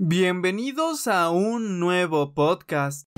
Bienvenidos a un nuevo podcast.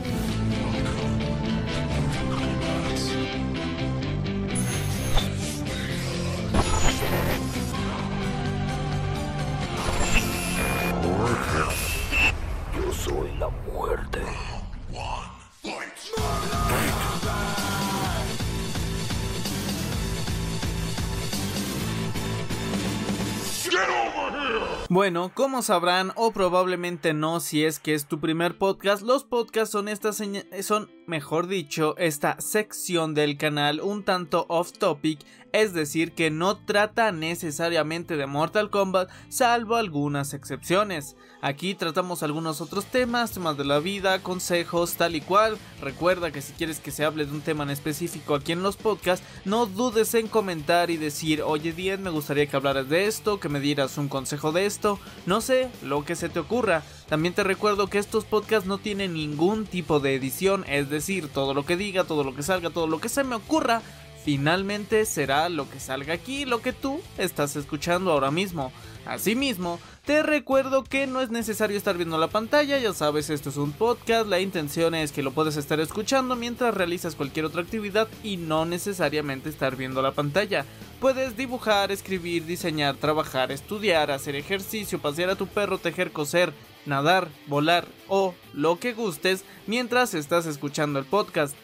Bueno, como sabrán o probablemente no si es que es tu primer podcast, los podcasts son esta son, mejor dicho, esta sección del canal un tanto off topic, es decir, que no trata necesariamente de Mortal Kombat, salvo algunas excepciones. Aquí tratamos algunos otros temas, temas de la vida, consejos, tal y cual. Recuerda que si quieres que se hable de un tema en específico aquí en los podcasts, no dudes en comentar y decir, oye Dien, me gustaría que hablaras de esto, que me dieras un consejo de esto, no sé, lo que se te ocurra. También te recuerdo que estos podcasts no tienen ningún tipo de edición, es decir, todo lo que diga, todo lo que salga, todo lo que se me ocurra, finalmente será lo que salga aquí, lo que tú estás escuchando ahora mismo. Asimismo, te recuerdo que no es necesario estar viendo la pantalla, ya sabes, esto es un podcast, la intención es que lo puedes estar escuchando mientras realizas cualquier otra actividad y no necesariamente estar viendo la pantalla. Puedes dibujar, escribir, diseñar, trabajar, estudiar, hacer ejercicio, pasear a tu perro, tejer, coser, nadar, volar o lo que gustes mientras estás escuchando el podcast.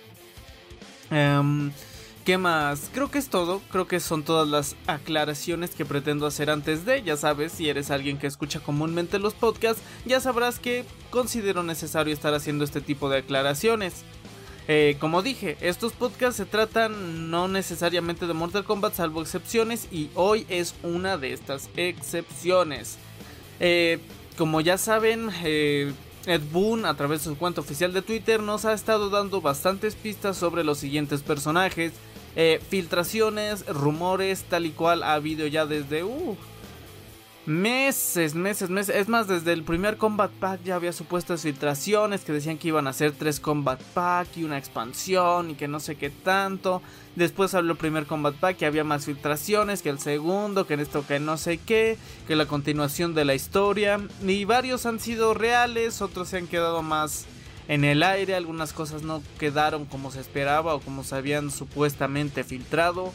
Em, ¿Qué más? Creo que es todo, creo que son todas las aclaraciones que pretendo hacer antes de, ya sabes, si eres alguien que escucha comúnmente los podcasts, ya sabrás que considero necesario estar haciendo este tipo de aclaraciones. Eh, como dije, estos podcasts se tratan no necesariamente de Mortal Kombat salvo excepciones y hoy es una de estas excepciones. Eh, como ya saben, eh, Ed Boon a través de su cuenta oficial de Twitter nos ha estado dando bastantes pistas sobre los siguientes personajes eh, filtraciones, rumores, tal y cual ha habido ya desde uh, meses, meses, meses. Es más, desde el primer Combat Pack ya había supuestas filtraciones que decían que iban a ser tres Combat Pack y una expansión y que no sé qué tanto. Después habló el primer Combat Pack que había más filtraciones que el segundo, que en esto que no sé qué, que la continuación de la historia. Y varios han sido reales, otros se han quedado más en el aire, algunas cosas no quedaron como se esperaba o como se habían supuestamente filtrado.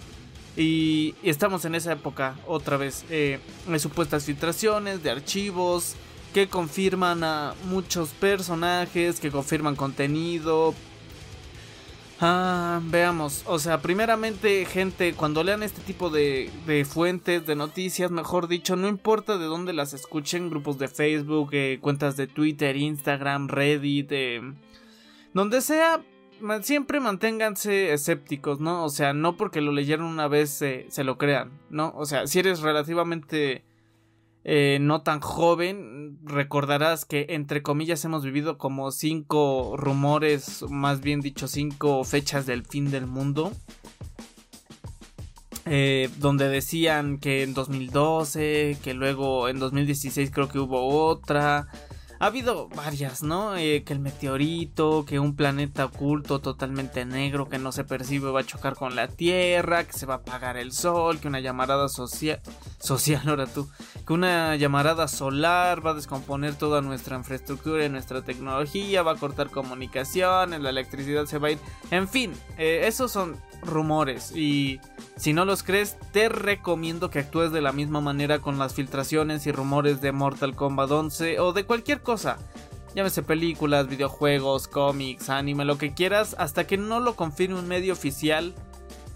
Y, estamos en esa época otra vez. Eh, hay supuestas filtraciones de archivos que confirman a muchos personajes, que confirman contenido, Ah, veamos. O sea, primeramente, gente, cuando lean este tipo de, de, fuentes, de noticias, mejor dicho, no importa de dónde las escuchen, grupos de Facebook, eh, cuentas de Twitter, Instagram, Reddit, eh, donde sea, siempre manténganse escépticos, ¿no? O sea, no porque lo leyeron una vez se lo crean, ¿no? O sea, si eres relativamente eh, no tan joven, recordarás que entre comillas hemos vivido como cinco rumores, más bien dicho cinco fechas del fin del mundo. Eh, donde decían que en 2012, que luego en 2016 creo que hubo otra, ha habido varias, ¿no? Eh, que el meteorito, que un planeta oculto totalmente negro que no se percibe va a chocar con la Tierra, que se va a apagar el sol, que una llamarada social, social ahora tú, que una llamarada solar va a descomponer toda nuestra infraestructura y nuestra tecnología, va a cortar comunicaciones, la electricidad se va a ir, en fin, eh, esos son rumores y si no los crees, te recomiendo que actúes de la misma manera con las filtraciones y rumores de Mortal Kombat 11 o de cualquier cosa. Llámese películas, videojuegos, cómics, anime, lo que quieras, hasta que no lo confirme un medio oficial.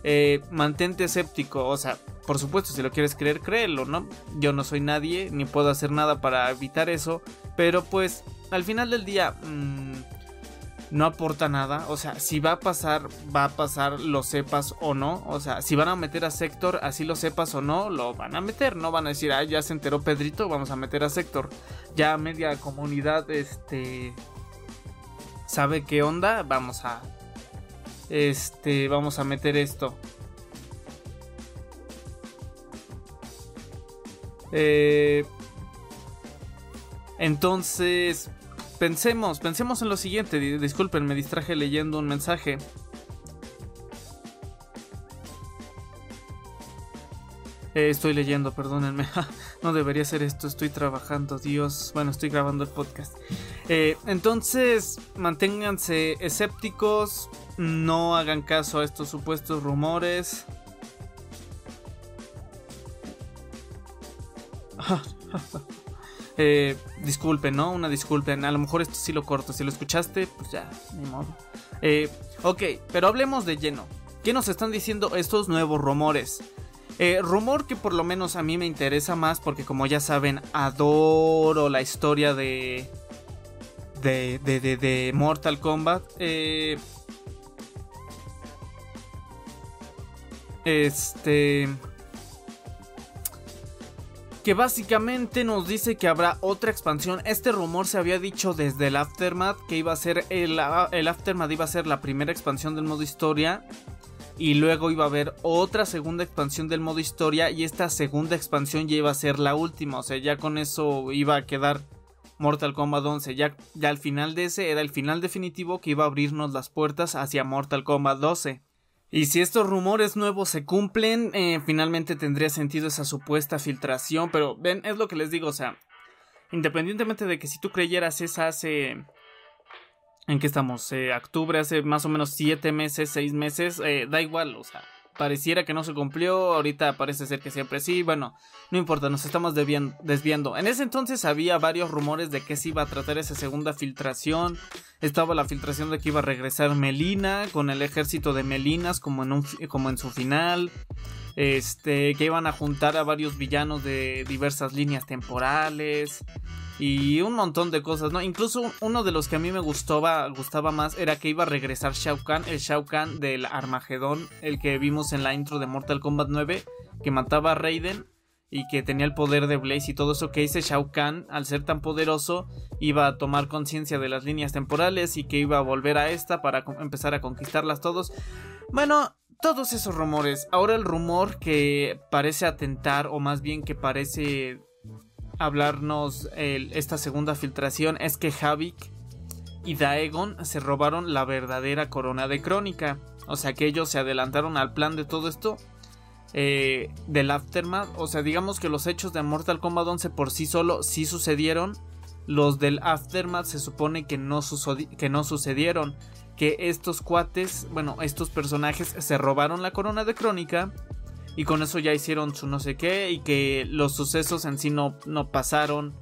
Eh, mantente escéptico, o sea, por supuesto, si lo quieres creer, créelo, ¿no? Yo no soy nadie, ni puedo hacer nada para evitar eso, pero pues al final del día, mmm, no aporta nada. O sea, si va a pasar, va a pasar, lo sepas o no. O sea, si van a meter a Sector, así lo sepas o no, lo van a meter. No van a decir, ah, ya se enteró Pedrito, vamos a meter a Sector. Ya media comunidad, este. sabe qué onda, vamos a. Este, vamos a meter esto. Eh, entonces, pensemos, pensemos en lo siguiente. Disculpen, me distraje leyendo un mensaje. Eh, estoy leyendo, perdónenme. no debería hacer esto, estoy trabajando, Dios. Bueno, estoy grabando el podcast. Eh, entonces, manténganse escépticos, no hagan caso a estos supuestos rumores. eh, disculpen, ¿no? Una disculpen. A lo mejor esto sí lo corto. Si lo escuchaste, pues ya, ni modo. Eh, ok, pero hablemos de lleno. ¿Qué nos están diciendo estos nuevos rumores? Eh, rumor que por lo menos a mí me interesa más porque como ya saben, adoro la historia de... De, de, de, de Mortal Kombat. Eh, este que básicamente nos dice que habrá otra expansión. Este rumor se había dicho desde el Aftermath que iba a ser el, el, Aftermath iba a ser la primera expansión del modo historia y luego iba a haber otra segunda expansión del modo historia y esta segunda expansión ya iba a ser la última, o sea, ya con eso iba a quedar Mortal Kombat 11, ya, ya al final de ese era el final definitivo que iba a abrirnos las puertas hacia Mortal Kombat 12. Y si estos rumores nuevos se cumplen, eh, finalmente tendría sentido esa supuesta filtración. Pero ven, es lo que les digo, o sea, independientemente de que si tú creyeras esa hace... ¿En qué estamos? Eh, octubre, hace más o menos siete meses, seis meses, eh, da igual, o sea, pareciera que no se cumplió, ahorita parece ser que siempre sí, bueno, no importa, nos estamos desviando. En ese entonces había varios rumores de que se iba a tratar esa segunda filtración, estaba la filtración de que iba a regresar Melina con el ejército de Melinas como en, un, como en su final, este, que iban a juntar a varios villanos de diversas líneas temporales y un montón de cosas, ¿no? Incluso uno de los que a mí me gustaba, gustaba más era que iba a regresar Shao Kahn, el Shao Kahn del Armagedón, el que vimos en la intro de Mortal Kombat 9, que mataba a Raiden y que tenía el poder de Blaze y todo eso que ese Shao Kahn, al ser tan poderoso, iba a tomar conciencia de las líneas temporales y que iba a volver a esta para empezar a conquistarlas todos. Bueno, todos esos rumores. Ahora el rumor que parece atentar, o más bien que parece hablarnos esta segunda filtración, es que Havik y Daegon se robaron la verdadera corona de crónica. O sea que ellos se adelantaron al plan de todo esto. Eh, del Aftermath. O sea, digamos que los hechos de Mortal Kombat 11 por sí solo sí sucedieron. Los del Aftermath se supone que no, que no sucedieron que estos cuates, bueno, estos personajes se robaron la corona de crónica y con eso ya hicieron su no sé qué y que los sucesos en sí no, no pasaron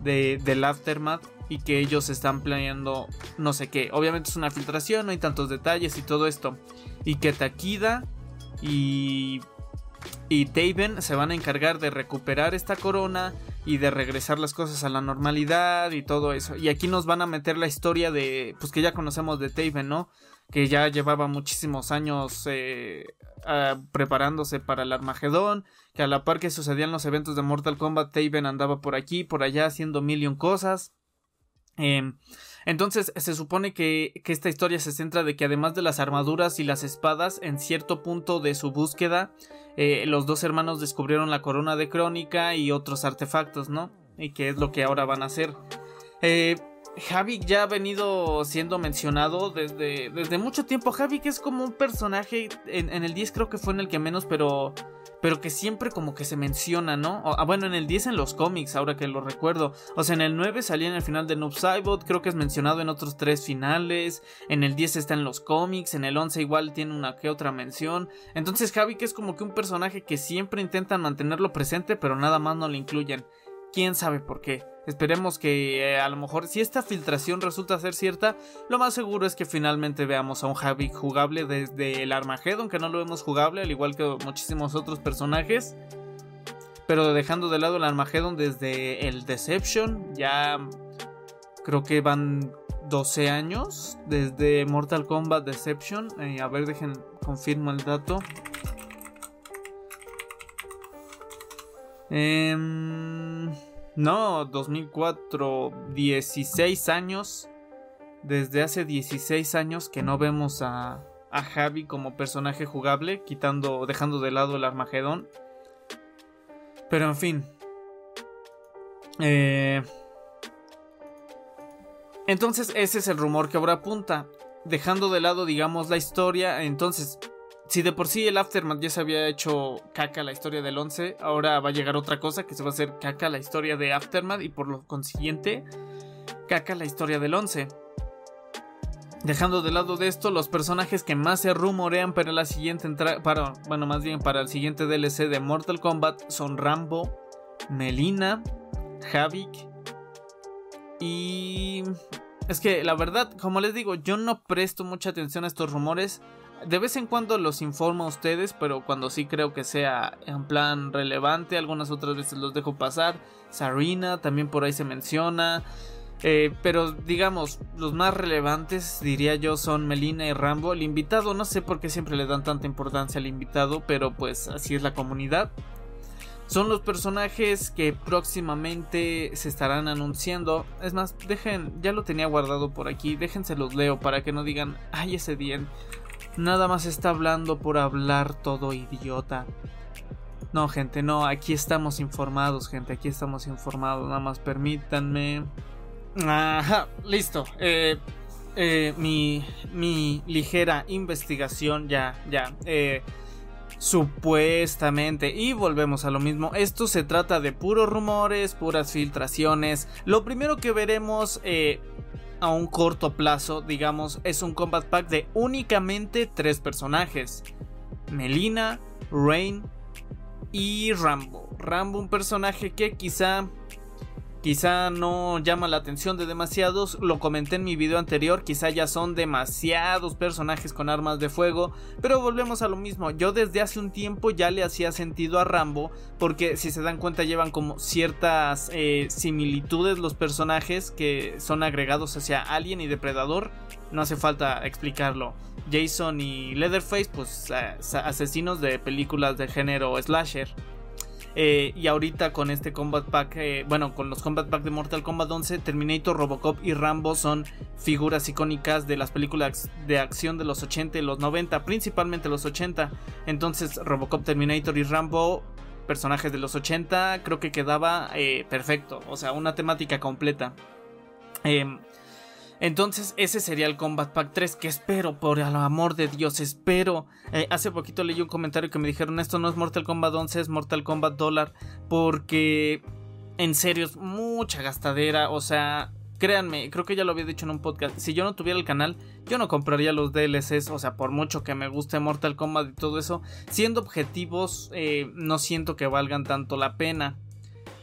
de, del aftermath y que ellos están planeando no sé qué. Obviamente es una filtración, no hay tantos detalles y todo esto. Y que Takida y y Taven se van a encargar de recuperar esta corona y de regresar las cosas a la normalidad y todo eso. Y aquí nos van a meter la historia de, pues que ya conocemos de Taven, ¿no? Que ya llevaba muchísimos años eh, preparándose para el Armagedón, que a la par que sucedían los eventos de Mortal Kombat, Taven andaba por aquí, por allá haciendo mil y cosas. Eh, entonces se supone que, que, esta historia se centra de que además de las armaduras y las espadas, en cierto punto de su búsqueda, eh, los dos hermanos descubrieron la corona de crónica y otros artefactos, ¿no? Y que es lo que ahora van a hacer. Eh, Havik ya ha venido siendo mencionado desde, desde mucho tiempo. Havik es como un personaje, en, el 10 creo que fue en el que menos, pero pero que siempre como que se menciona, ¿no? ah, bueno, en el 10 en los cómics, ahora que lo recuerdo. O sea, en el 9 salía en el final de Noob Saibot, creo que es mencionado en otros tres finales. En el 10 está en los cómics, en el 11 igual tiene una que otra mención. Entonces Javi es como que un personaje que siempre intentan mantenerlo presente, pero nada más no lo incluyen. ¿Quién sabe por qué? Esperemos que eh, a lo mejor si esta filtración resulta ser cierta, lo más seguro es que finalmente veamos a un Javi jugable desde el Armageddon, que no lo vemos jugable, al igual que muchísimos otros personajes. Pero dejando de lado el Armageddon desde el Deception, ya creo que van 12 años desde Mortal Kombat Deception. Eh, a ver, dejen, confirmo el dato. Eh, no, 2004, 16 años. Desde hace 16 años que no vemos a, a Javi como personaje jugable, quitando, dejando de lado el Armagedón. Pero en fin. Eh, entonces ese es el rumor que ahora apunta. Dejando de lado, digamos, la historia. Entonces, si de por sí el Aftermath ya se había hecho caca la historia del 11, ahora va a llegar otra cosa que se va a hacer caca la historia de Aftermath y por lo consiguiente caca la historia del 11. Dejando de lado de esto, los personajes que más se rumorean para la siguiente entrada, para, bueno, más bien para el siguiente DLC de Mortal Kombat son Rambo, Melina, Havik y es que la verdad, como les digo, yo no presto mucha atención a estos rumores. De vez en cuando los informo a ustedes, pero cuando sí creo que sea en plan relevante, algunas otras veces los dejo pasar. Sarina también por ahí se menciona. Eh, pero digamos, los más relevantes diría yo son Melina y Rambo. El invitado, no sé por qué siempre le dan tanta importancia al invitado, pero pues así es la comunidad. Son los personajes que próximamente se estarán anunciando. Es más, dejen, ya lo tenía guardado por aquí, déjense los leo para que no digan, ay ese bien, nada más está hablando por hablar todo idiota. No, gente, no, aquí estamos informados, gente, aquí estamos informados, nada más permítanme. Ajá, listo. Eh, eh, mi, mi ligera investigación ya, ya. Eh, supuestamente. Y volvemos a lo mismo. Esto se trata de puros rumores, puras filtraciones. Lo primero que veremos a un corto plazo, digamos, es un combat pack de únicamente tres personajes. Melina, Rain y Rambo. Rambo, un personaje que quizá Quizá no llama la atención de demasiados, lo comenté en mi video anterior, quizá ya son demasiados personajes con armas de fuego, pero volvemos a lo mismo, yo desde hace un tiempo ya le hacía sentido a Rambo, porque si se dan cuenta llevan como ciertas eh, similitudes los personajes que son agregados hacia Alien y Depredador, no hace falta explicarlo. Jason y Leatherface, pues asesinos de películas de género slasher. Eh, y ahorita con este Combat Pack, eh, bueno, con los Combat Pack de Mortal Kombat 11, Terminator, Robocop y Rambo son figuras icónicas de las películas de acción de los 80 y los 90, principalmente los 80. Entonces, Robocop, Terminator y Rambo, personajes de los 80, creo que quedaba eh, perfecto, o sea, una temática completa. Entonces ese sería el Combat Pack 3 que espero, por el amor de Dios, espero. Eh, hace poquito leí un comentario que me dijeron esto no es Mortal Kombat 11, es Mortal Kombat Dollar. Porque en serio es mucha gastadera, o sea... Créanme, creo que ya lo había dicho en un podcast. Si yo no tuviera el canal, yo no compraría los DLCs. O sea, por mucho que me guste Mortal Kombat y todo eso. Siendo objetivos, eh, no siento que valgan tanto la pena.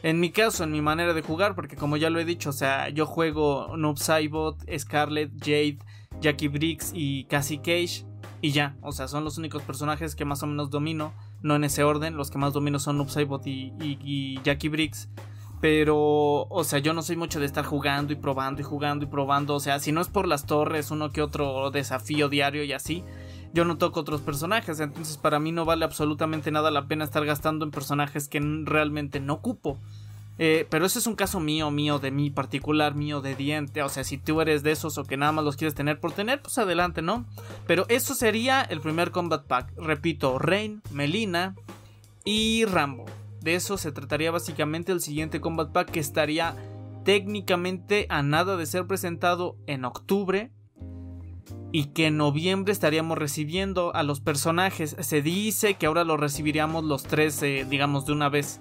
En mi caso, en mi manera de jugar, porque como ya lo he dicho, o sea, yo juego Noob Saibot, Scarlet, Jade, Jackie Briggs y Cassie Cage. Y ya, o sea, son los únicos personajes que más o menos domino. No en ese orden, los que más domino son Noob Saibot y, y Jackie Briggs. Pero, o sea, yo no soy mucho de estar jugando y probando y jugando y probando. O sea, si no es por las torres, uno que otro desafío diario y así yo no toco otros personajes, entonces para mí no vale absolutamente nada la pena estar gastando en personajes que realmente no ocupo. Eh, pero ese es un caso mío, mío, de mí particular, mío de diente. O sea, si tú eres de esos o que nada más los quieres tener por tener, pues adelante, ¿no? Pero eso sería el primer Combat Pack. Repito, Rain, Melina y Rambo. De eso se trataría básicamente el siguiente Combat Pack que estaría técnicamente a nada de ser presentado en octubre y que en noviembre estaríamos recibiendo a los personajes. Se dice que ahora los recibiríamos los tres, eh, digamos, de una vez.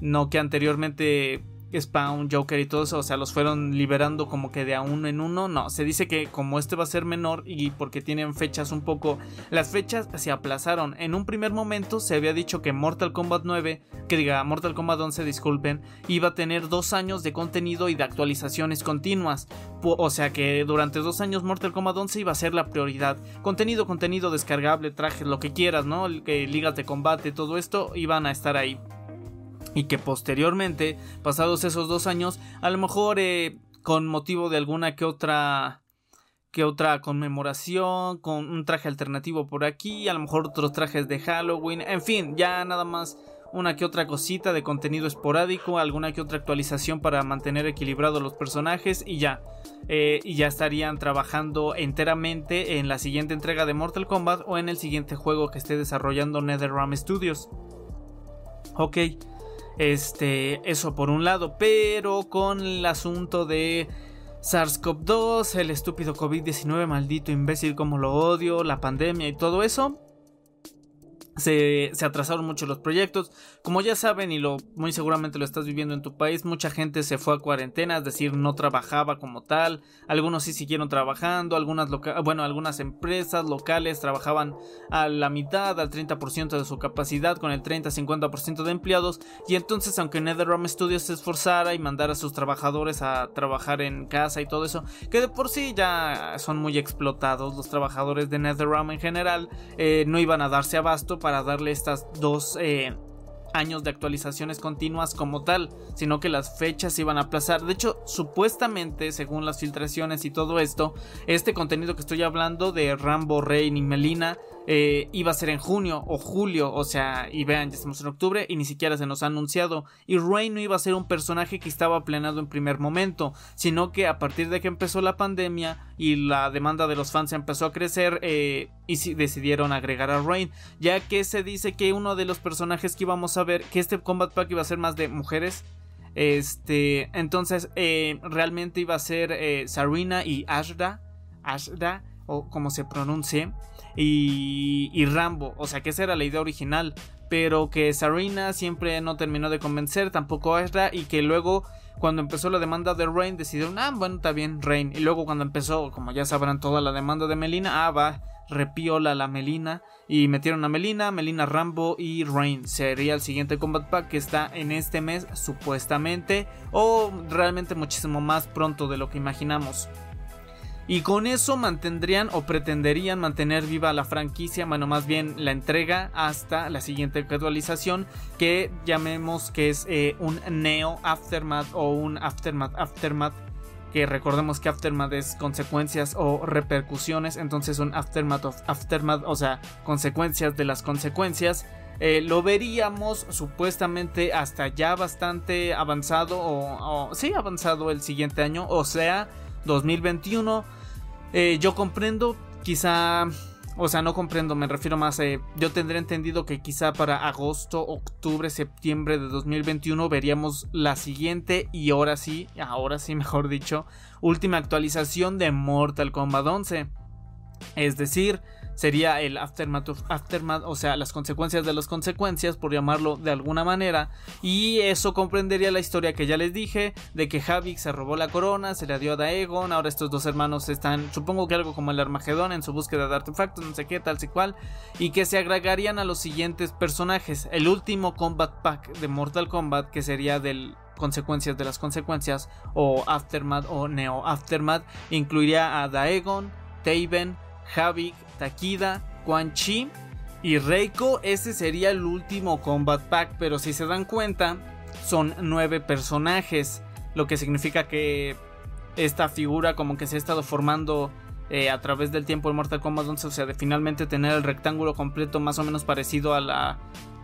No que anteriormente Spawn, Joker y todo eso, o sea, los fueron liberando como que de a uno en uno. No, se dice que como este va a ser menor y porque tienen fechas un poco. Las fechas se aplazaron. En un primer momento se había dicho que Mortal Kombat 9, que diga Mortal Kombat 11, disculpen, iba a tener dos años de contenido y de actualizaciones continuas. O sea que durante dos años Mortal Kombat 11 iba a ser la prioridad. Contenido, contenido descargable, trajes, lo que quieras, ¿no? Ligas de combate, todo esto iban a estar ahí y que posteriormente, pasados esos dos años, a lo mejor eh, con motivo de alguna que otra que otra conmemoración, con un traje alternativo por aquí, a lo mejor otros trajes de Halloween, en fin, ya nada más una que otra cosita de contenido esporádico, alguna que otra actualización para mantener equilibrados los personajes y ya. Eh, y ya estarían trabajando enteramente en la siguiente entrega de Mortal Kombat o en el siguiente juego que esté desarrollando NetherRealm Studios. Ok. Este, eso por un lado, pero con el asunto de SARS-CoV-2, el estúpido COVID-19, maldito imbécil como lo odio, la pandemia y todo eso, se, atrasaron mucho los proyectos. Como ya saben y lo muy seguramente lo estás viviendo en tu país, mucha gente se fue a cuarentena, es decir, no trabajaba como tal. Algunos sí siguieron trabajando, algunas bueno, algunas empresas locales trabajaban a la mitad, al 30% de su capacidad, con el 30-50% de empleados. Y entonces, aunque NetherRealm Studios se esforzara y mandara a sus trabajadores a trabajar en casa y todo eso, que de por sí ya son muy explotados los trabajadores de NetherRealm en general, eh, no iban a darse abasto para darle estas dos eh, años de actualizaciones continuas como tal, sino que las fechas se iban a aplazar. De hecho, supuestamente, según las filtraciones y todo esto, este contenido que estoy hablando de Rambo, Rain y Melina eh, iba a ser en junio o julio, o sea, y vean, ya estamos en octubre y ni siquiera se nos ha anunciado. Y Rey no iba a ser un personaje que estaba planeado en primer momento, sino que a partir de que empezó la pandemia y la demanda de los fans empezó a crecer, eh, y decidieron agregar a Rain, ya que se dice que uno de los personajes que íbamos a ver, que este Combat Pack iba a ser más de mujeres. Este, entonces, eh, realmente iba a ser Sarina y Ashda, Ashda, o como se pronuncie y, Rambo. O sea que esa era la idea original. Pero que Sarina siempre no terminó de convencer, tampoco Ezra. Y que luego, cuando empezó la demanda de Rain, decidieron, ah, bueno, está bien, Rain. Y luego, cuando empezó, como ya sabrán, toda la demanda de Melina, ah, va, repiola la Melina. Y metieron a Melina, Melina Rambo y Rain. Sería el siguiente Combat Pack que está en este mes, supuestamente. O realmente muchísimo más pronto de lo que imaginamos. Y con eso mantendrían o pretenderían mantener viva la franquicia, bueno, más bien la entrega hasta la siguiente actualización que llamemos que es eh, un Neo Aftermath o un Aftermath Aftermath. Que recordemos que Aftermath es consecuencias o repercusiones, entonces un Aftermath of Aftermath, o sea, consecuencias de las consecuencias. Eh, lo veríamos supuestamente hasta ya bastante avanzado o, o sí avanzado el siguiente año, o sea, 2021 eh, yo comprendo, quizá, o sea, no comprendo, me refiero más, eh, yo tendré entendido que quizá para agosto, octubre, septiembre de 2021 veríamos la siguiente y ahora sí, ahora sí, mejor dicho, última actualización de Mortal Kombat 11. Es decir, sería el aftermath of aftermath, o sea, las consecuencias de las consecuencias, por llamarlo de alguna manera. Y eso comprendería la historia que ya les dije, de que Havik se robó la corona, se la dio a Daegon, ahora estos dos hermanos están, supongo que algo como el Armagedón en su búsqueda de artefactos, no sé qué, tal y cual, y que se agregarían a los siguientes personajes. El último Combat Pack de Mortal Kombat, que sería del consecuencias de las consecuencias, o Aftermath o Neo Aftermath, incluiría a Daegon, Taven, Havik, Takida, Quan Chi y Reiko. Ese sería el último Combat Pack, pero si se dan cuenta, son nueve personajes, lo que significa que esta figura como que se ha estado formando eh, a través del tiempo en Mortal Kombat 11, o sea, de finalmente tener el rectángulo completo más o menos parecido a la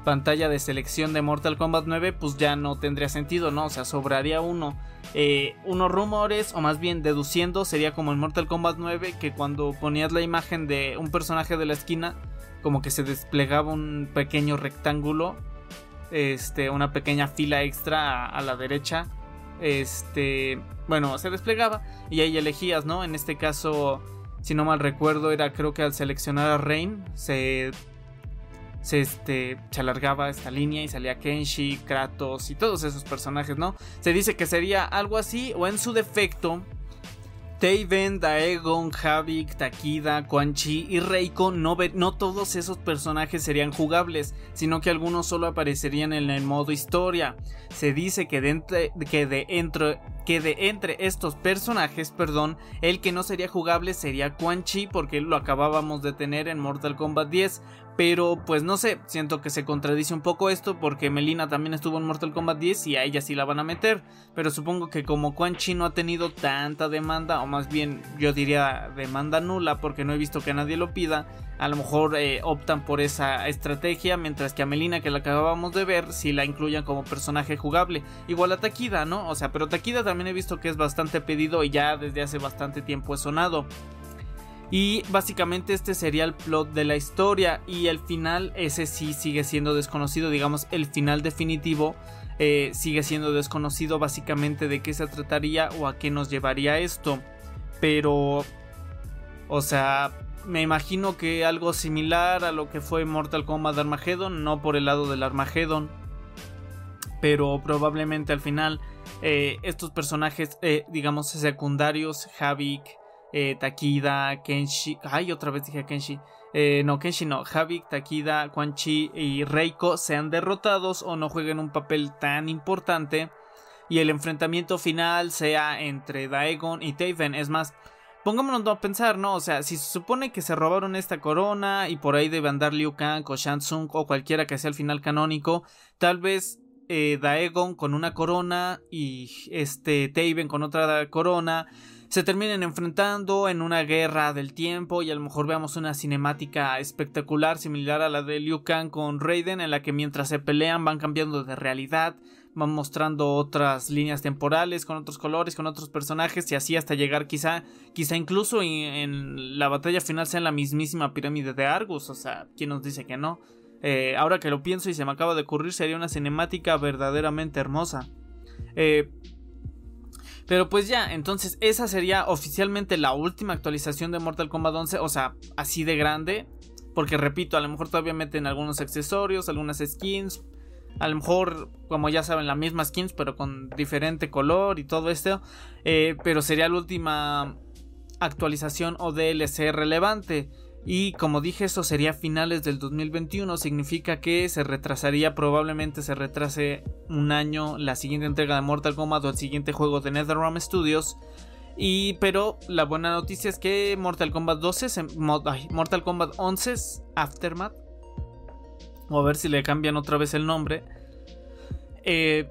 pantalla de selección de Mortal Kombat 9, pues ya no tendría sentido, ¿no? O sea, sobraría uno. Eh, unos rumores, o más bien deduciendo, sería como en Mortal Kombat 9, que cuando ponías la imagen de un personaje de la esquina, como que se desplegaba un pequeño rectángulo, este, una pequeña fila extra a, la derecha. Este, bueno, se desplegaba y ahí elegías, ¿no? En este caso, si no mal recuerdo, era creo que al seleccionar a Rain, se se, este, se alargaba esta línea y salía Kenshi, Kratos y todos esos personajes, ¿no? Se dice que sería algo así o en su defecto Taven, Daegon, Havik, Takida, Quan Chi y Reiko, no, no, todos esos personajes serían jugables, sino que algunos solo aparecerían en el modo historia. Se dice que de que de entre, que de entre estos personajes, perdón, el que no sería jugable sería Quan Chi porque lo acabábamos de tener en Mortal Kombat 10, pero pues no sé, siento que se contradice un poco esto porque Melina también estuvo en Mortal Kombat 10 y a ella sí la van a meter. Pero supongo que como Quan Chi no ha tenido tanta demanda, o más bien yo diría demanda nula porque no he visto que nadie lo pida, a lo mejor eh, optan por esa estrategia, mientras que a Melina que la acabamos de ver, si la incluyan como personaje jugable. Igual a Takida, ¿no? O sea, pero Takida también he visto que es bastante pedido y ya desde hace bastante tiempo es sonado. Y básicamente este sería el plot de la historia y el final ese sí sigue siendo desconocido, digamos el final definitivo eh, sigue siendo desconocido básicamente de qué se trataría o a qué nos llevaría esto. Pero, o sea, me imagino que algo similar a lo que fue Mortal Kombat Armageddon, no por el lado del Armageddon, pero probablemente al final eh, estos personajes, eh, digamos, secundarios, Havik, eh, Takida, Kenshi, ay, otra vez dije Kenshi, no, Kenshi no, Havik, Takida, Quan Chi y Reiko sean derrotados o no jueguen un papel tan importante y el enfrentamiento final sea entre Daegon y Taven. Es más, pongámonos a pensar, ¿no? O sea, si se supone que se robaron esta corona y por ahí debe andar Liu Kang o Shansung o cualquiera que sea el final canónico, tal vez eh, Daegon con una corona y este Taven con otra corona se terminen enfrentando en una guerra del tiempo y a lo mejor veamos una cinemática espectacular similar a la de Liu Kang con Raiden en la que mientras se pelean van cambiando de realidad, van mostrando otras líneas temporales con otros colores, con otros personajes y así hasta llegar quizá, quizá incluso en, la batalla final sea en la mismísima pirámide de Argus, o sea, ¿quién nos dice que no? Eh, ahora que lo pienso y se me acaba de ocurrir sería una cinemática verdaderamente hermosa. Eh, pero pues ya, entonces esa sería oficialmente la última actualización de Mortal Kombat 11, o sea, así de grande. Porque repito, a lo mejor todavía meten algunos accesorios, algunas skins. A lo mejor, como ya saben, la misma skins, pero con diferente color y todo esto. Eh, pero sería la última actualización o DLC relevante. Y como dije, eso sería finales del 2021. Significa que se retrasaría, probablemente se retrase un año la siguiente entrega de Mortal Kombat o el siguiente juego de NetherRealm Studios. Y pero la buena noticia es que Mortal Kombat 12, Mortal Kombat 11 Aftermath, o a ver si le cambian otra vez el nombre, eh,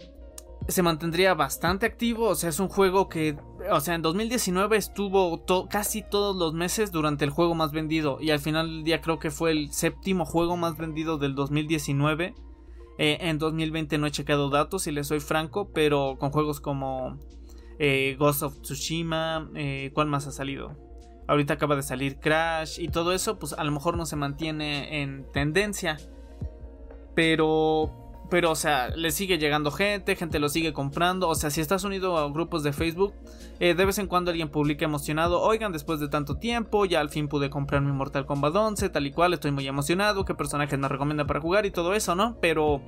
se mantendría bastante activo. O sea, es un juego que o sea, en 2019 estuvo casi todos los meses durante el juego más vendido y al final del día creo que fue el séptimo juego más vendido del 2019. Eh, en 2020 no he checado datos, si les soy franco, pero con juegos como eh, Ghost of Tsushima, eh, ¿cuál más ha salido? Ahorita acaba de salir Crash y todo eso, pues a lo mejor no se mantiene en tendencia. Pero pero, o sea, le sigue llegando gente, gente lo sigue comprando. O sea, si estás unido a grupos de Facebook, eh, de vez en cuando alguien publica emocionado. Oigan, después de tanto tiempo, ya al fin pude comprar mi Mortal Kombat 11, tal y cual, estoy muy emocionado. ¿Qué personajes me recomienda para jugar y todo eso, no? Pero,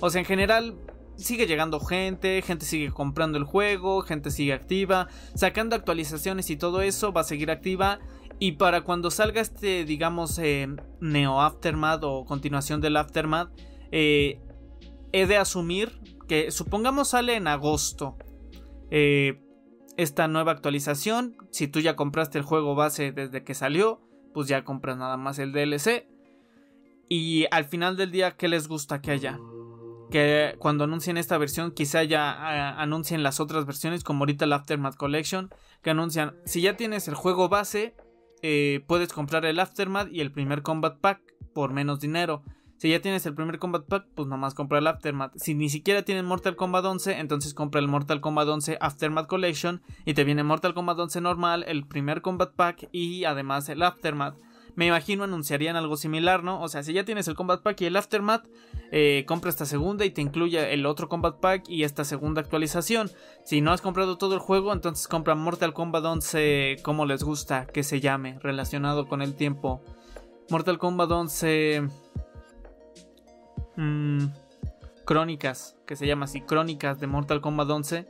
o sea, en general, sigue llegando gente, gente sigue comprando el juego, gente sigue activa, sacando actualizaciones y todo eso va a seguir activa. Y para cuando salga este, digamos, eh, Neo Aftermath o continuación del Aftermath, eh, he de asumir que supongamos sale en agosto eh, esta nueva actualización. Si tú ya compraste el juego base desde que salió, pues ya compras nada más el DLC. Y al final del día, ¿qué les gusta que haya? Que cuando anuncien esta versión, quizá ya eh, anuncien las otras versiones, como ahorita el Aftermath Collection, que anuncian, si ya tienes el juego base, eh, puedes comprar el Aftermath y el primer Combat Pack por menos dinero. Si ya tienes el primer Combat Pack, pues nomás compra el Aftermath. Si ni siquiera tienes Mortal Kombat 11, entonces compra el Mortal Kombat 11 Aftermath Collection y te viene Mortal Kombat 11 normal, el primer Combat Pack y además el Aftermath. Me imagino anunciarían algo similar, ¿no? O sea, si ya tienes el Combat Pack y el Aftermath, eh, compra esta segunda y te incluye el otro Combat Pack y esta segunda actualización. Si no has comprado todo el juego, entonces compra Mortal Kombat 11 como les gusta que se llame, relacionado con el tiempo. Mortal Kombat 11 Mm, crónicas, que se llama así, Crónicas de Mortal Kombat 11.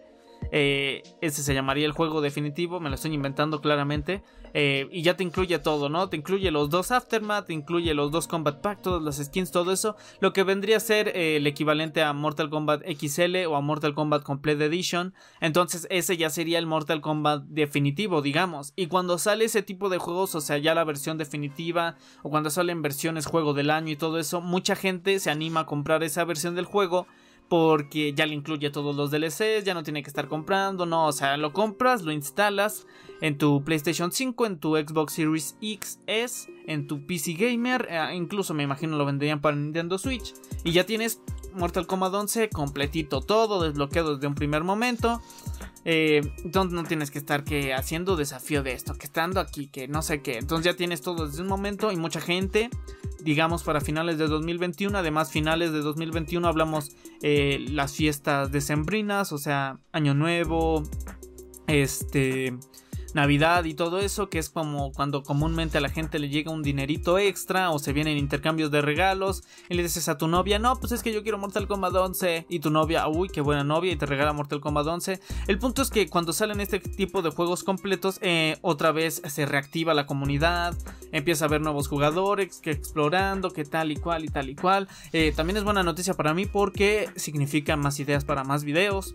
Eh, ese se llamaría el juego definitivo, me lo estoy inventando claramente. Eh, y ya te incluye todo, ¿no? Te incluye los dos Aftermath, te incluye los dos Combat Pack, todas las skins, todo eso. Lo que vendría a ser eh, el equivalente a Mortal Kombat XL o a Mortal Kombat Complete Edition. Entonces ese ya sería el Mortal Kombat definitivo, digamos. Y cuando sale ese tipo de juegos, o sea, ya la versión definitiva, o cuando salen versiones juego del año y todo eso, mucha gente se anima a comprar esa versión del juego porque ya le incluye todos los DLCs, ya no tiene que estar comprando, no, o sea, lo compras, lo instalas en tu PlayStation 5, en tu Xbox Series XS, en tu PC Gamer, eh, incluso me imagino lo venderían para Nintendo Switch, y ya tienes Mortal Kombat 11 completito, todo desbloqueado desde un primer momento. Eh, entonces no tienes que estar que haciendo desafío de esto, que estando aquí, que no sé qué. Entonces ya tienes todo desde un momento y mucha gente digamos para finales de 2021. Además, finales de 2021 hablamos eh, las fiestas decembrinas, o sea, Año Nuevo, este, Navidad y todo eso, que es como cuando comúnmente a la gente le llega un dinerito extra o se vienen intercambios de regalos y le dices a tu novia, no, pues es que yo quiero Mortal Kombat 11 y tu novia, uy, qué buena novia y te regala Mortal Kombat 11. El punto es que cuando salen este tipo de juegos completos, eh, otra vez se reactiva la comunidad, empieza a haber nuevos jugadores que explorando, que tal y cual y tal y cual. Eh, también es buena noticia para mí porque significa más ideas para más videos.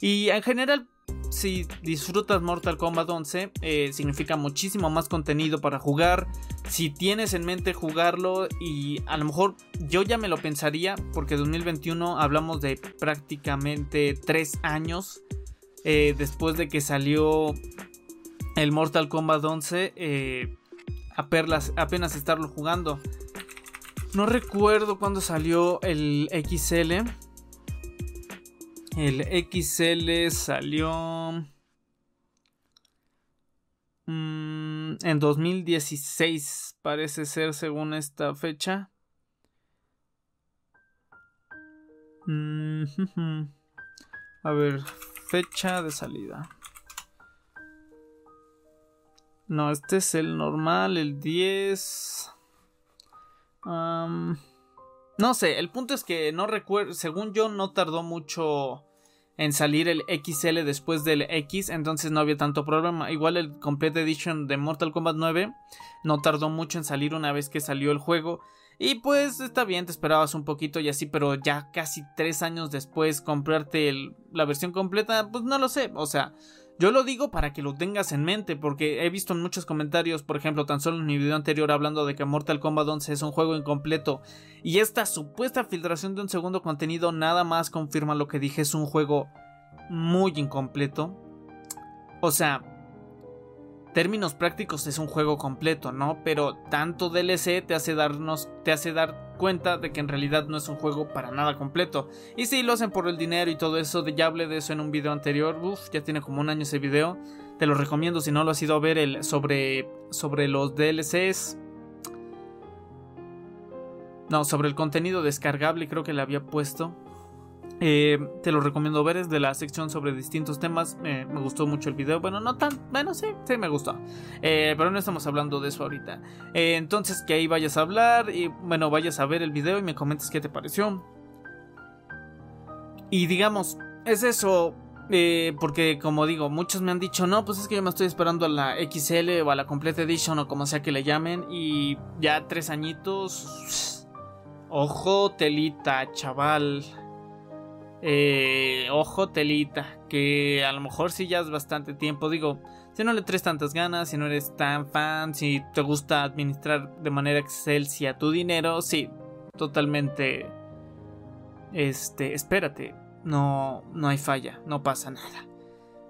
Y en general si disfrutas Mortal Kombat 11, eh, significa muchísimo más contenido para jugar. Si tienes en mente jugarlo y a lo mejor yo ya me lo pensaría, porque 2021 hablamos de prácticamente 3 años eh, después de que salió el Mortal Kombat 11, eh, apenas estarlo jugando. No recuerdo cuándo salió el XL. El XL salió mm, en 2016, parece ser según esta fecha. Mm, A ver, fecha de salida. No, este es el normal, el 10. No sé, el punto es que no recuerdo, según yo no tardó mucho en salir el XL después del X, entonces no había tanto problema. Igual el Complete Edition de Mortal Kombat 9 no tardó mucho en salir una vez que salió el juego. Y pues está bien, te esperabas un poquito y así, pero ya casi tres años después comprarte la versión completa, pues no lo sé, o sea, yo lo digo para que lo tengas en mente, porque he visto en muchos comentarios, por ejemplo, tan solo en mi video anterior hablando de que Mortal Kombat 11 es un juego incompleto, y esta supuesta filtración de un segundo contenido nada más confirma lo que dije, es un juego muy incompleto. O sea, términos prácticos es un juego completo, ¿no? Pero tanto DLC te hace darnos, te hace dar cuenta de que en realidad no es un juego para nada completo. Y si lo hacen por el dinero y todo eso, ya hablé de eso en un video anterior, Uf, ya tiene como un año ese video. Te lo recomiendo si no lo has ido a ver el, sobre, sobre los DLCs. No, sobre el contenido descargable creo que le había puesto. Eh, te lo recomiendo ver, es de la sección sobre distintos temas. me gustó mucho el video. Bueno, no tan. Bueno, sí, sí me gustó. Eh, pero no estamos hablando de eso ahorita. Eh, entonces, que ahí vayas a hablar y bueno, vayas a ver el video y me comentes qué te pareció. Y digamos, es eso. porque como digo, muchos me han dicho, no, pues es que yo me estoy esperando a la XL o a la Complete Edition o como sea que le llamen. Y ya tres añitos. Ojo, telita, chaval. Eh, ojo, telita, que a lo mejor si ya es bastante tiempo, digo, si no le traes tantas ganas, si no eres tan fan, si te gusta administrar de manera excelsia tu dinero, sí, totalmente, este, espérate, no, no hay falla, no pasa nada.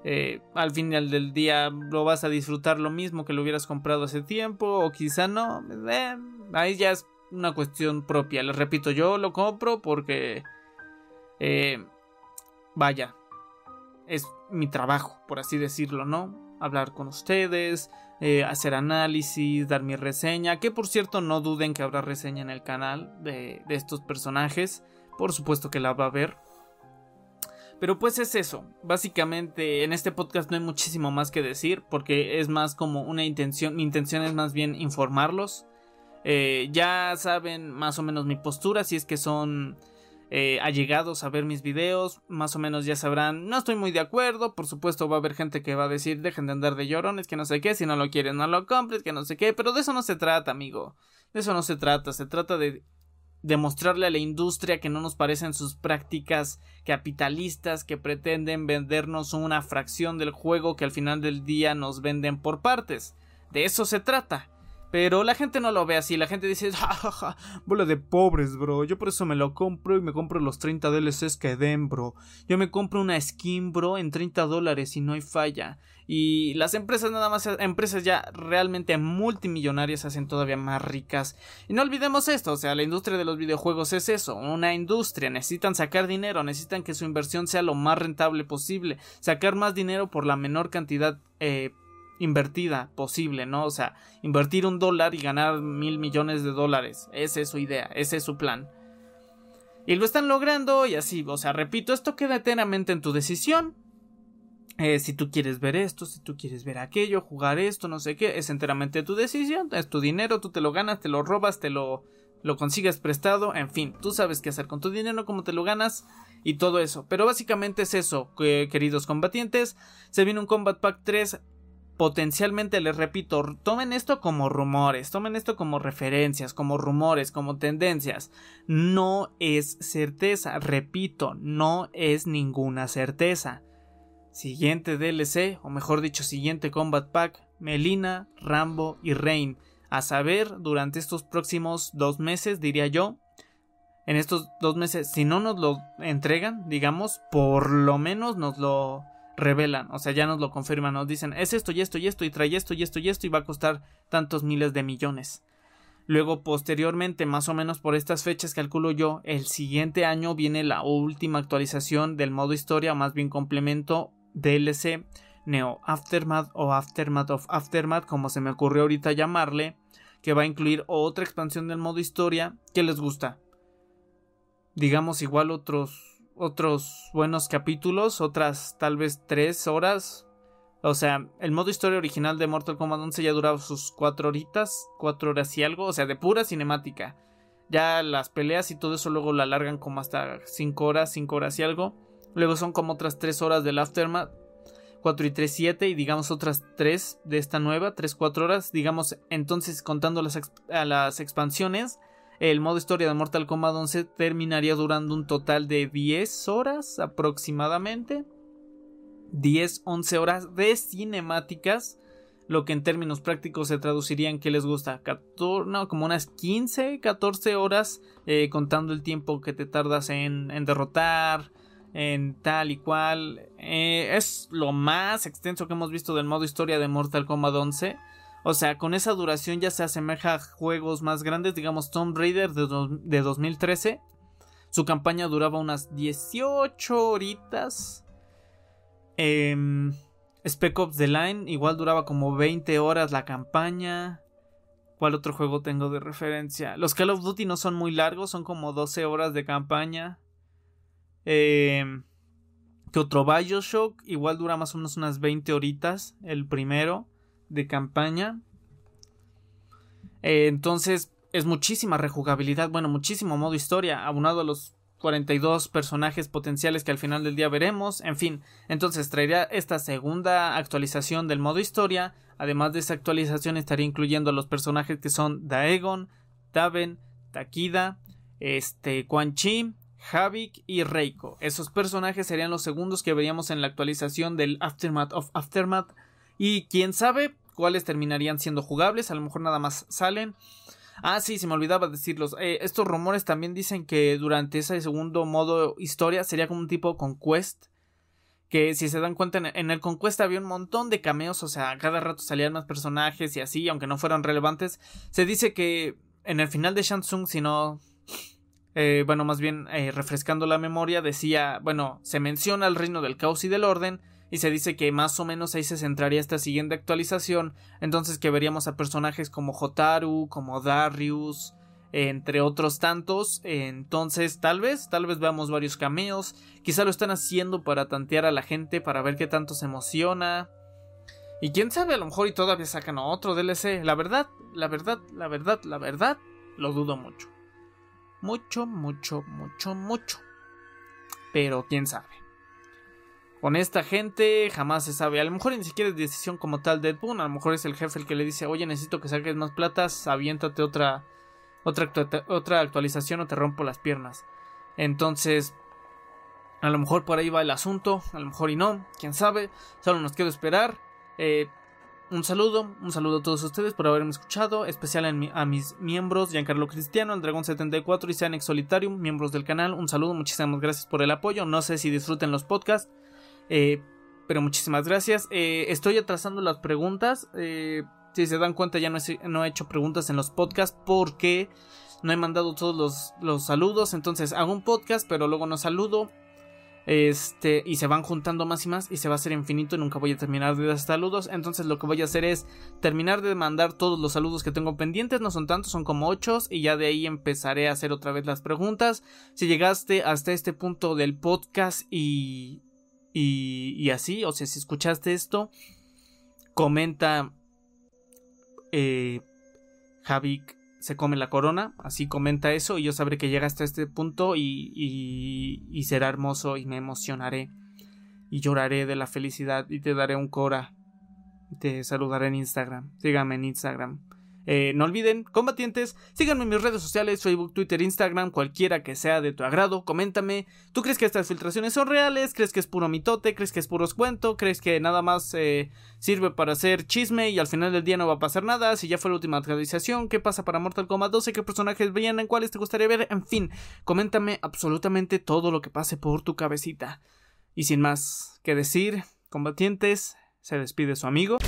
Eh, al final del día lo vas a disfrutar lo mismo que lo hubieras comprado hace tiempo o quizá no, eh, ahí ya es una cuestión propia, les repito, yo lo compro porque eh, vaya, es mi trabajo, por así decirlo, ¿no? Hablar con ustedes, eh, hacer análisis, dar mi reseña, que por cierto no duden que habrá reseña en el canal de, de estos personajes, por supuesto que la va a haber. Pero pues es eso, básicamente en este podcast no hay muchísimo más que decir, porque es más como una intención, mi intención es más bien informarlos. Eh, ya saben más o menos mi postura, si es que son eh, allegados a ver mis videos, más o menos ya sabrán, no estoy muy de acuerdo, por supuesto va a haber gente que va a decir, dejen de andar de llorones, que no sé qué, si no lo quieres no lo compres, que no sé qué, pero de eso no se trata, amigo, de eso no se trata, se trata de demostrarle a la industria que no nos parecen sus prácticas capitalistas que pretenden vendernos una fracción del juego que al final del día nos venden por partes. De eso se trata. Pero la gente no lo ve así, la gente dice, jajaja, bola de pobres, bro. Yo por eso me lo compro y me compro los 30 DLCs que den, bro. Yo me compro una skin, bro, en 30 dólares y no hay falla. Y las empresas nada más, empresas ya realmente multimillonarias hacen todavía más ricas. Y no olvidemos esto, o sea, la industria de los videojuegos es eso, una industria. Necesitan sacar dinero, necesitan que su inversión sea lo más rentable posible. Sacar más dinero por la menor cantidad eh, invertida posible, ¿no? O sea, invertir un dólar y ganar mil millones de dólares. Esa es su idea, ese es su plan. Y lo están logrando y así, o sea, repito, esto queda enteramente en tu decisión. Eh, si tú quieres ver esto, si tú quieres ver aquello, jugar esto, no sé qué, es enteramente tu decisión, es tu dinero, tú te lo ganas, te lo robas, te lo, lo consigues prestado, en fin, tú sabes qué hacer con tu dinero, cómo te lo ganas y todo eso. Pero básicamente es eso, queridos combatientes. Se viene un Combat Pack 3 potencialmente les repito, tomen esto como rumores, tomen esto como referencias, como rumores, como tendencias. No es certeza, repito, no es ninguna certeza. Siguiente DLC, o mejor dicho, siguiente Combat Pack, Melina, Rambo y Rain. A saber, durante estos próximos dos meses, diría yo, en estos dos meses, si no nos lo entregan, digamos, por lo menos nos lo revelan, o sea, ya nos lo confirman, nos dicen, es esto y esto y esto y trae esto y esto y esto y va a costar tantos miles de millones. Luego, posteriormente, más o menos por estas fechas, calculo yo, el siguiente año viene la última actualización del modo historia, más bien complemento DLC Neo Aftermath o Aftermath of Aftermath, como se me ocurrió ahorita llamarle, que va a incluir otra expansión del modo historia que les gusta. Digamos igual otros otros buenos capítulos, otras tal vez tres horas. O sea, el modo historia original de Mortal Kombat 11 ya duraba sus cuatro horitas, cuatro horas y algo, o sea, de pura cinemática. Ya las peleas y todo eso luego la alargan como hasta cinco horas, cinco horas y algo. Luego son como otras tres horas del Aftermath. 4 y 3, 7 y digamos otras 3 de esta nueva, 3, 4 horas, digamos entonces contando a las expansiones, el modo historia de Mortal Kombat 11 terminaría durando un total de 10 horas aproximadamente. 10, 11 horas de cinemáticas. Lo que en términos prácticos se traduciría en que les gusta 14, no, como unas 15, 14 horas eh, contando el tiempo que te tardas en, en derrotar, en tal y cual. Eh, es lo más extenso que hemos visto del modo historia de Mortal Kombat 11. O sea, con esa duración ya se asemeja a juegos más grandes, digamos Tomb Raider de, 2013. Su campaña duraba unas 18 horitas. Eh, Spec Ops The Line igual duraba como 20 horas la campaña. ¿Cuál otro juego tengo de referencia? Los Call of Duty no son muy largos, son como 12 horas de campaña. Eh, ¿Qué otro? Bioshock igual dura más o menos unas 20 horitas el primero de campaña. Eh, entonces es muchísima rejugabilidad, bueno, muchísimo modo historia, abonado a los 42 personajes potenciales que al final del día veremos, en fin, entonces traería esta segunda actualización del modo historia, además de esa actualización estaría incluyendo a los personajes que son Daegon, Taven, Takida, este, Quan Chi, Havik y Reiko. Esos personajes serían los segundos que veríamos en la actualización del Aftermath of Aftermath y quién sabe, cuáles terminarían siendo jugables, a lo mejor nada más salen. Ah, sí, se me olvidaba decirlos. Eh, estos rumores también dicen que durante ese segundo modo historia sería como un tipo conquest. Que si se dan cuenta, en el Conquest había un montón de cameos, o sea, cada rato salían más personajes y así, aunque no fueran relevantes. Se dice que en el final de Shansung, si no. Eh, bueno, más bien eh, refrescando la memoria, decía, bueno, se menciona el reino del caos y del orden, y se dice que más o menos ahí se centraría esta siguiente actualización, entonces que veríamos a personajes como Hotaru, como Darius, entre otros tantos, entonces tal vez, tal vez veamos varios cameos, quizá lo están haciendo para tantear a la gente, para ver qué tanto se emociona, y quién sabe, a lo mejor y todavía sacan otro DLC, la verdad, la verdad, la verdad, la verdad, lo dudo mucho. Mucho, mucho, mucho, mucho. Pero quién sabe. Con esta gente jamás se sabe. A lo mejor ni siquiera es decisión como tal de. A lo mejor es el jefe el que le dice, oye, necesito que saques más platas, aviéntate otra, otra, otra actualización o te rompo las piernas. Entonces, a lo mejor por ahí va el asunto, a lo mejor y no, quién sabe. Solo nos queda esperar. Eh, un saludo, un saludo a todos ustedes por haberme escuchado, especial a mis miembros, Giancarlo Cristiano, el Dragón 74 y Seanex Solitarium, miembros del canal, un saludo, muchísimas gracias por el apoyo, no sé si disfruten los podcasts, eh, pero muchísimas gracias. Eh, estoy atrasando las preguntas. Eh, si se dan cuenta, ya no he, hecho preguntas en los podcasts porque no he mandado todos los, los, saludos. Entonces hago un podcast, pero luego no saludo. Este, y se van juntando más y más y se va a hacer infinito y nunca voy a terminar de dar saludos. Entonces lo que voy a hacer es terminar de mandar todos los saludos que tengo pendientes. No son tantos, son como ocho. Y ya de ahí empezaré a hacer otra vez las preguntas. Si llegaste hasta este punto del podcast y Y, así, o sea, si escuchaste esto, comenta eh, Javik se come la corona, así comenta eso y yo sabré que llega hasta este punto y, y, y será hermoso y me emocionaré y lloraré de la felicidad y te daré un cora. Te saludaré en Instagram. Síganme en Instagram. Eh, no olviden, combatientes, síganme en mis redes sociales, Facebook, Twitter, Instagram, cualquiera que sea de tu agrado, coméntame. ¿Tú crees que estas filtraciones son reales? ¿Crees que es puro mitote? ¿Crees que es puro cuento? ¿Crees que nada más eh, sirve para hacer chisme y al final del día no va a pasar nada? Si ya fue la última actualización, ¿qué pasa para Mortal Kombat 12? ¿Qué personajes vienen? ¿Cuáles te gustaría ver? En fin, coméntame absolutamente todo lo que pase por tu cabecita. Y sin más que decir, combatientes, se despide su amigo.